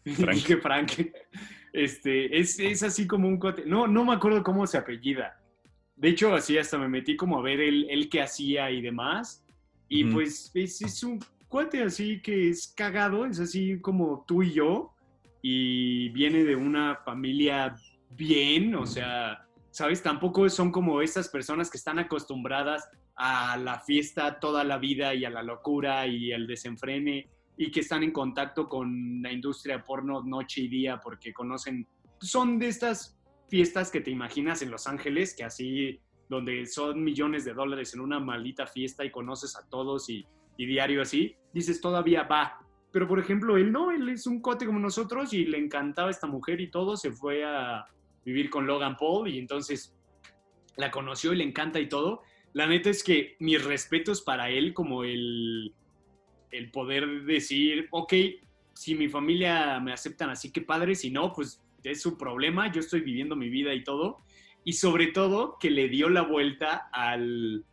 <laughs> Frank. Dije Frank. Este, es, es así como un cuate. No, no me acuerdo cómo se apellida. De hecho, así hasta me metí como a ver el, el que hacía y demás. Y pues es, es un cuate así que es cagado, es así como tú y yo. Y viene de una familia bien, o sea, ¿sabes? Tampoco son como estas personas que están acostumbradas a la fiesta toda la vida y a la locura y al desenfrene y que están en contacto con la industria porno noche y día porque conocen, son de estas fiestas que te imaginas en Los Ángeles, que así, donde son millones de dólares en una maldita fiesta y conoces a todos y y diario así, dices todavía va. Pero por ejemplo, él no, él es un cote como nosotros y le encantaba esta mujer y todo, se fue a vivir con Logan Paul y entonces la conoció y le encanta y todo. La neta es que mis respetos para él como el, el poder decir, ok, si mi familia me aceptan así, que padre, si no, pues es su problema, yo estoy viviendo mi vida y todo. Y sobre todo que le dio la vuelta al...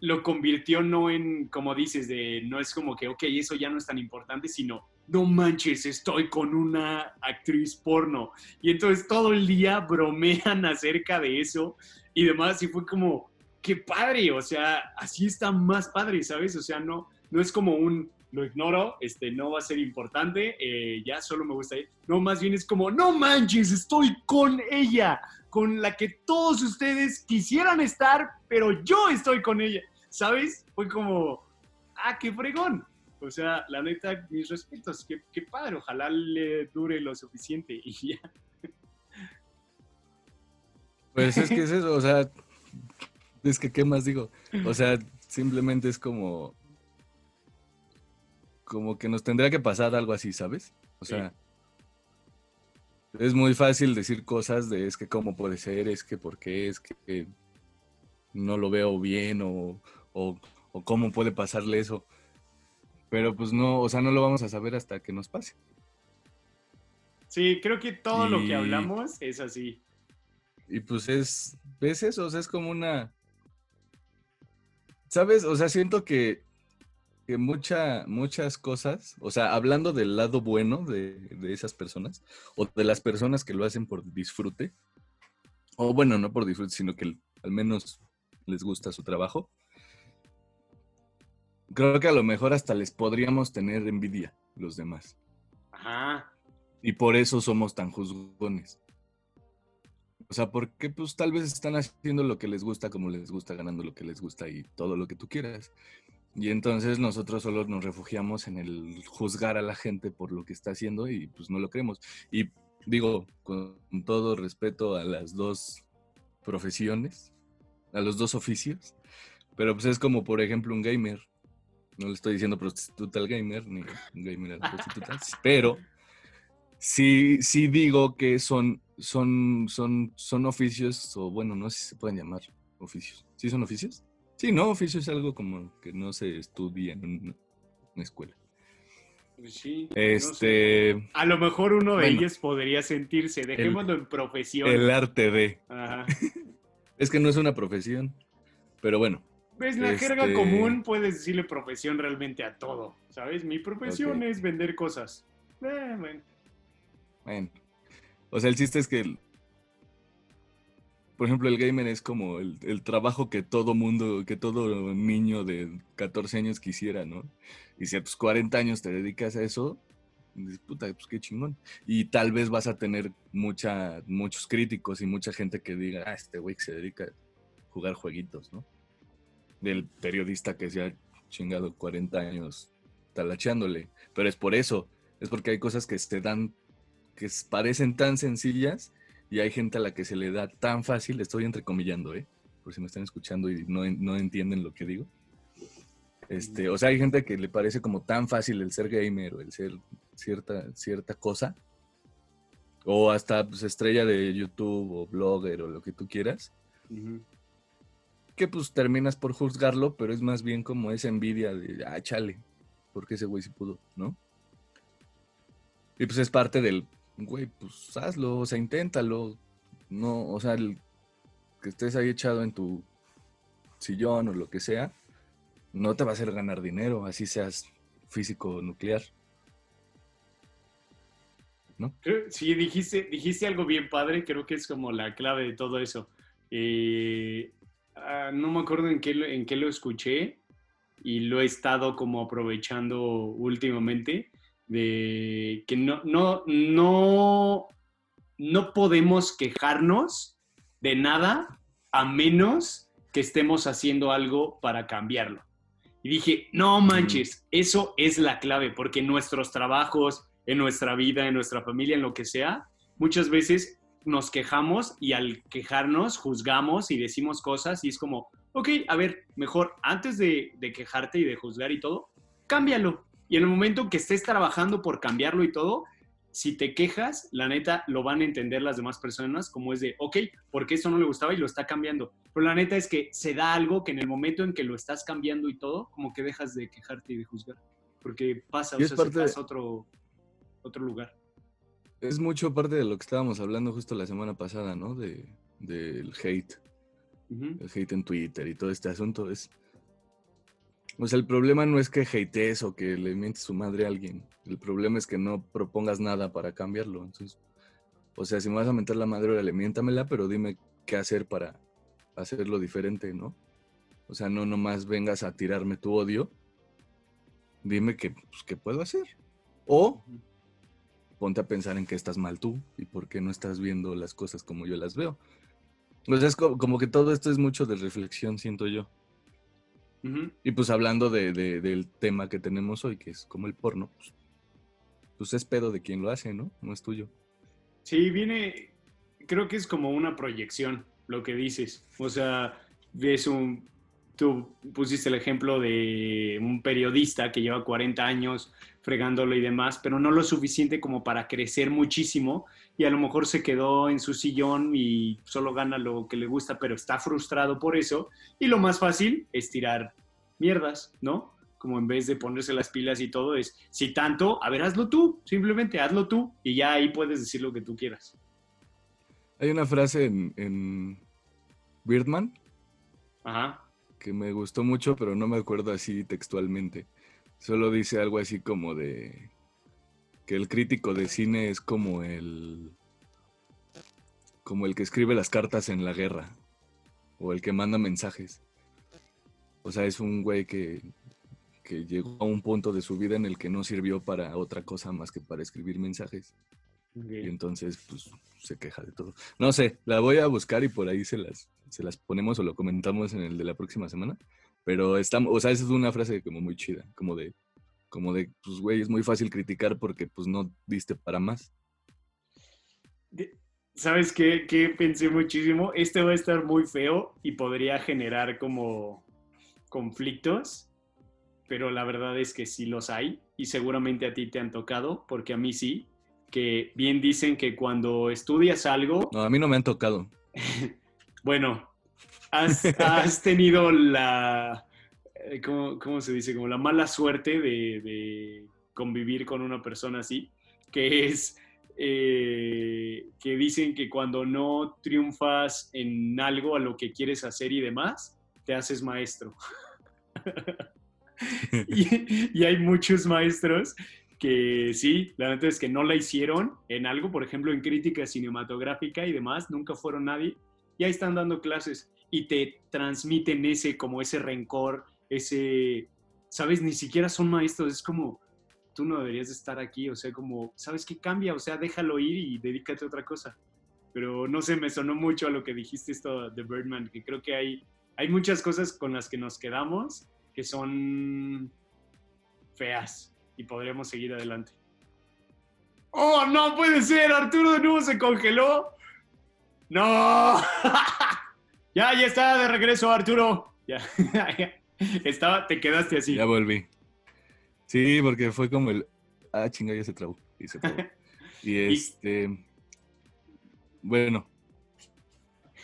Lo convirtió no en, como dices, de no es como que, ok, eso ya no es tan importante, sino, no manches, estoy con una actriz porno. Y entonces todo el día bromean <laughs> acerca de eso y demás. Y fue como, qué padre, o sea, así está más padre, ¿sabes? O sea, no, no es como un, lo ignoro, este, no va a ser importante, eh, ya solo me gusta ir. No, más bien es como, no manches, estoy con ella, con la que todos ustedes quisieran estar, pero yo estoy con ella, ¿sabes? Fue como, ah, qué fregón. O sea, la neta, mis respetos, qué, qué padre, ojalá le dure lo suficiente y ya. Pues es que es <laughs> eso, o sea, es que, ¿qué más digo? O sea, simplemente es como, como que nos tendría que pasar algo así, ¿sabes? O sea, es muy fácil decir cosas de es que cómo puede ser, es que por qué, es que no lo veo bien o, o, cómo puede pasarle eso. Pero pues no, o sea, no lo vamos a saber hasta que nos pase. Sí, creo que todo lo que hablamos es así. Y pues es, ¿ves eso? O sea, es como una... ¿Sabes? O sea, siento que que mucha, muchas cosas, o sea, hablando del lado bueno de, de, esas personas, o de las personas que lo hacen por disfrute, o bueno, no por disfrute, sino que al menos les gusta su trabajo, creo que a lo mejor hasta les podríamos tener envidia los demás. Ajá. Y por eso somos tan juzgones. O sea, porque pues tal vez están haciendo lo que les gusta como les gusta, ganando lo que les gusta y todo lo que tú quieras. Y entonces nosotros solo nos refugiamos en el juzgar a la gente por lo que está haciendo y pues no lo creemos. Y digo, con todo respeto a las dos profesiones, a los dos oficios, pero pues es como por ejemplo un gamer. No le estoy diciendo prostituta al gamer, ni gamer a la prostituta, pero sí, sí digo que son, son, son, son oficios, o bueno, no sé si se pueden llamar oficios. ¿Sí son oficios? Sí, no, oficio es algo como que no se estudia en una, escuela. Pues sí. Este. A lo mejor uno de ellos podría sentirse, dejémoslo en profesión. El arte de. Ajá. <laughs> es que no es una profesión. Pero bueno. Pues la jerga este común puedes decirle profesión realmente a todo. ¿Sabes? Mi profesión es vender cosas. Eh, bueno. Bueno. O sea, el chiste es que por ejemplo, el gamer es como el, trabajo que todo mundo, que todo niño de 14 años quisiera, ¿no? Y si a tus 40 años te dedicas a eso, dices, puta, pues qué chingón. Y tal vez vas a tener mucha, muchos críticos y mucha gente que diga, ah, este güey que se dedica a jugar jueguitos, ¿no? Del periodista que se ha chingado 40 años talacheándole. Pero es por eso, es porque hay cosas que se dan, que parecen tan sencillas y hay gente a la que se le da tan fácil, estoy entrecomillando, ¿eh? Por si me están escuchando y no, no entienden lo que digo. Este, o sea, hay gente que le parece como tan fácil el ser gamer o el ser cierta, cierta cosa. O hasta pues, estrella de YouTube o blogger o lo que tú quieras. Que pues terminas por juzgarlo, pero es más bien como esa envidia de, ah, chale, porque ese güey sí pudo, ¿no? Y pues es parte del güey, pues hazlo, o sea, inténtalo. No, o sea, que estés ahí echado en tu sillón o lo que sea, no te va a hacer ganar dinero, así seas físico nuclear. ¿No? Sí, dijiste, dijiste algo bien padre, creo que es como la clave de todo eso. Eh, ah, no me acuerdo en qué, en qué lo escuché y lo he estado como aprovechando últimamente de que no, no, no, no podemos quejarnos de nada a menos que estemos haciendo algo para cambiarlo. Y dije, no manches, eso es la clave, porque en nuestros trabajos, en nuestra vida, en nuestra familia, en lo que sea, muchas veces nos quejamos y al quejarnos juzgamos y decimos cosas y es como, ok, a ver, mejor antes de, de quejarte y de juzgar y todo, cámbialo. Y en el momento que estés trabajando por cambiarlo y todo, si te quejas, la neta lo van a entender las demás personas como es de, ok, porque esto no le gustaba y lo está cambiando. Pero la neta es que se da algo que en el momento en que lo estás cambiando y todo, como que dejas de quejarte y de juzgar. Porque pasa, o Y es sea, se de- pasa a otro, otro lugar. Es mucho parte de lo que estábamos hablando justo la semana pasada, ¿no? De, del hate, el hate en Twitter y todo este asunto. Es, o sea, el problema no es que hatees o que le mientes su madre a alguien. El problema es que no propongas nada para cambiarlo. Entonces, o sea, si me vas a mentar la madre, órale, miéntamela, pero dime qué hacer para hacerlo diferente, ¿no? O sea, no nomás vengas a tirarme tu odio. Dime qué, pues, qué puedo hacer. O ponte a pensar en que estás mal tú y por qué no estás viendo las cosas como yo las veo. O sea, es co- como, que todo esto es mucho de reflexión, siento yo. Ujú. Y pues hablando de, de- del tema que tenemos hoy, que es como el porno, pues, pues es pedo de quien lo hace, ¿no? No es tuyo. Sí, viene, creo que es como una proyección lo que dices. O sea, ves un, tú pusiste el ejemplo de un periodista que lleva 40 años fregándolo y demás, pero no lo suficiente como para crecer muchísimo y a lo mejor se quedó en su sillón y solo gana lo que le gusta, pero está frustrado por eso. Y lo más fácil es tirar mierdas, ¿no? Como en vez de ponerse las pilas y todo, es, si tanto, a ver, hazlo tú, simplemente hazlo tú y ya ahí puedes decir lo que tú quieras. Hay una frase en, en Birdman Ajá. que me gustó mucho, pero no me acuerdo así textualmente. Solo dice algo así como de que el crítico de cine es como el como el que escribe las cartas en la guerra o el que manda mensajes. O sea, es un güey que, que llegó a un punto de su vida en el que no sirvió para otra cosa más que para escribir mensajes. Y entonces, pues, se queja de todo. No sé, la voy a buscar y por ahí se las, se las ponemos o lo comentamos en el de la próxima semana. Pero estamos, o sea, esa es una frase como muy chida, como de, como de, pues, güey, es muy fácil criticar porque, pues, no diste para más. ¿Sabes qué, qué pensé muchísimo? Este va a estar muy feo y podría generar como conflictos, pero la verdad es que sí los hay y seguramente a ti te han tocado, porque a mí sí, que bien dicen que cuando estudias algo, No, a mí no me han tocado. <laughs> bueno, has, has tenido la, eh, ¿cómo, cómo se dice? Como la mala suerte de, de convivir con una persona así, que es eh, que dicen que cuando no triunfas en algo a lo que quieres hacer y demás, te haces maestro. <laughs> y, y hay muchos maestros que sí, la neta es que no la hicieron en algo, por ejemplo, en crítica cinematográfica y demás, nunca fueron nadie, y ahí están dando clases y te transmiten ese, como ese rencor, ese, sabes, ni siquiera son maestros, es como, tú no deberías de estar aquí, o sea, como, ¿sabes qué cambia? O sea, déjalo ir y dedícate a otra cosa. Pero no sé, me sonó mucho a lo que dijiste esto de Birdman, que creo que hay, hay muchas cosas con las que nos quedamos que son feas y podríamos seguir adelante. ¡Oh, no puede ser! Arturo de nuevo se congeló. ¡No! <laughs> ya, ya está de regreso, Arturo. <laughs> Ya. Estaba, te quedaste así. Ya volví. Sí, porque fue como el. Ah, chinga, ya se trabó. Y se trabó. <laughs> Y este. Bueno.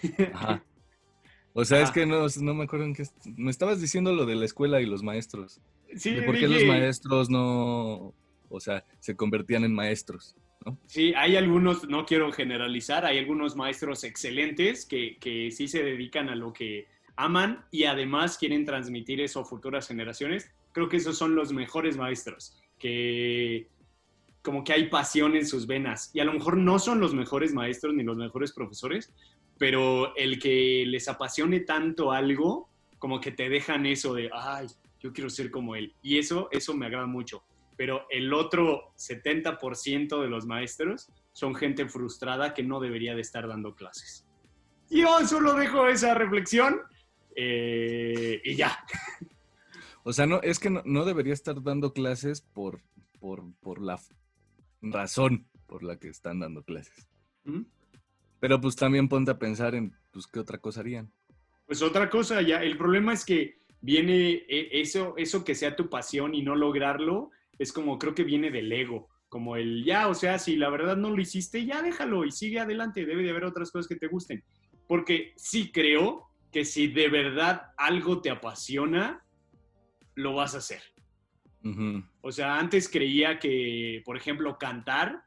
<laughs> Ajá. O sea, es Ajá. que no, no me acuerdo en qué. Me estabas diciendo lo de la escuela y los maestros. Sí, de por qué los maestros no. O sea, se convertían en maestros. Sí, hay algunos, no quiero generalizar, hay algunos maestros excelentes que, que sí se dedican a lo que aman y además quieren transmitir eso a futuras generaciones. Creo que esos son los mejores maestros, que como que hay pasión en sus venas. Y a lo mejor no son los mejores maestros ni los mejores profesores, pero el que les apasione tanto algo, como que te dejan eso de, ay, yo quiero ser como él. Y eso, eso me agrada mucho pero el otro 70% de los maestros son gente frustrada que no debería de estar dando clases. Yo solo dejo esa reflexión eh, y ya. O sea, no, es que no, no debería estar dando clases por, por, por la razón por la que están dando clases. ¿Mm? Pero pues también ponte a pensar en, pues, ¿qué otra cosa harían? Pues otra cosa, ya, el problema es que viene eh, eso, eso que sea tu pasión y no lograrlo, es como creo que viene del ego, como el ya, o sea, si la verdad no lo hiciste, ya déjalo y sigue adelante, debe de haber otras cosas que te gusten. Porque sí creo que si de verdad algo te apasiona, lo vas a hacer. O sea, antes creía que, por ejemplo, cantar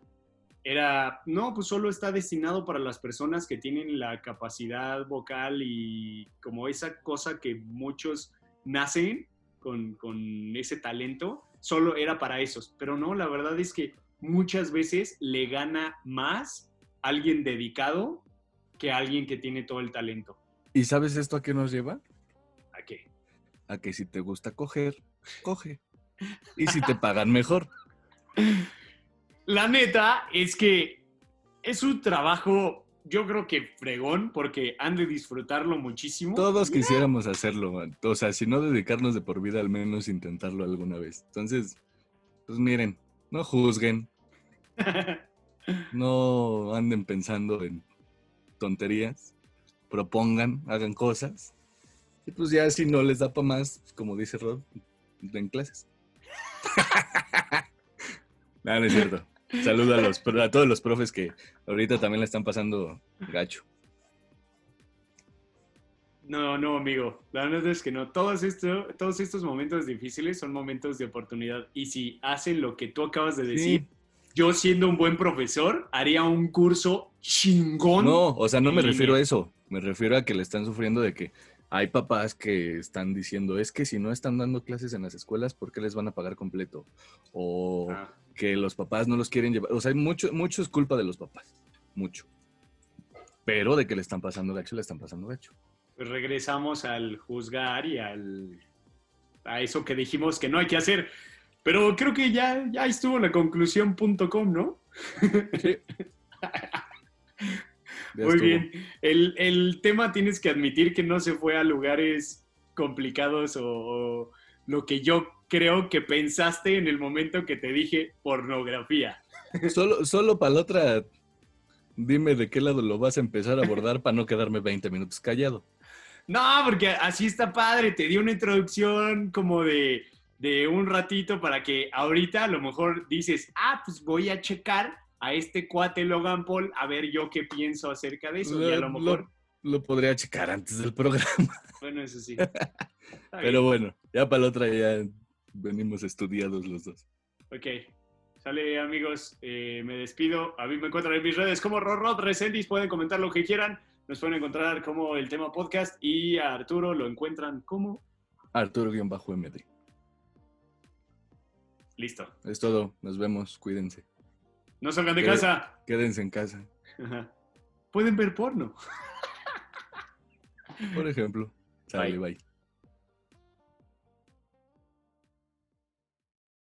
era, no, pues solo está destinado para las personas que tienen la capacidad vocal y como esa cosa que muchos nacen con, con ese talento, solo era para esos. Pero no, la verdad es que muchas veces le gana más alguien dedicado que alguien que tiene todo el talento. ¿Y sabes esto a qué nos lleva? ¿A qué? A que si te gusta coger, coge. Y si te pagan mejor. <laughs> La neta es que es un trabajo, yo creo que fregón, porque han de disfrutarlo muchísimo. Todos quisiéramos hacerlo, o sea, si no dedicarnos de por vida, al menos intentarlo alguna vez. Entonces, pues miren, no juzguen, <laughs> no anden pensando en tonterías, propongan, hagan cosas. Y pues ya si no les da para más, pues, como dice Rod, den clases. <laughs> no, no es cierto. Saludo a, los, a todos los profes que ahorita también le están pasando gacho. No, no, amigo. La verdad es que no. Todos, esto, todos estos momentos difíciles son momentos de oportunidad. Y si hacen lo que tú acabas de decir, yo siendo un buen profesor, haría un curso chingón. No, o sea, no me refiero a eso. Me refiero a que le están sufriendo de que hay papás que están diciendo, es que si no están dando clases en las escuelas, ¿por qué les van a pagar completo? O Ah, que los papás no los quieren llevar. O sea, hay mucho, mucho es culpa de los papás. Mucho. Pero de que le están pasando gacho, le están pasando gacho. pues regresamos al juzgar y al, a eso que dijimos que no hay que hacer. Pero creo que ya, ya estuvo la conclusión.com, ¿no? <laughs> Ya Muy estuvo. bien. El, el tema tienes que admitir que no se fue a lugares complicados o, o lo que yo creo que pensaste en el momento que te dije pornografía. <laughs> Solo, solo para la otra, dime de qué lado lo vas a empezar a abordar para no quedarme 20 minutos callado. No, porque así está padre. Te di una introducción como de, de un ratito para que ahorita a lo mejor dices, ah, pues voy a checar a este cuate Logan Paul a ver yo qué pienso acerca de eso. Y a lo mejor, lo podría checar antes del programa. <laughs> bueno, eso sí. <laughs> Pero bueno, ya para la otra ya venimos estudiados los dos. Ok. Sale amigos, eh, me despido. A mí me encuentran en mis redes como Rorrod Resendis. Pueden comentar lo que quieran. Nos pueden encontrar como el tema podcast y a Arturo lo encuentran como Arturo-MD. listo. Es todo. Nos vemos. Cuídense. No salgan de casa. Quédense en casa. Ajá. Pueden ver porno. Por ejemplo. Sale, Bye. bye.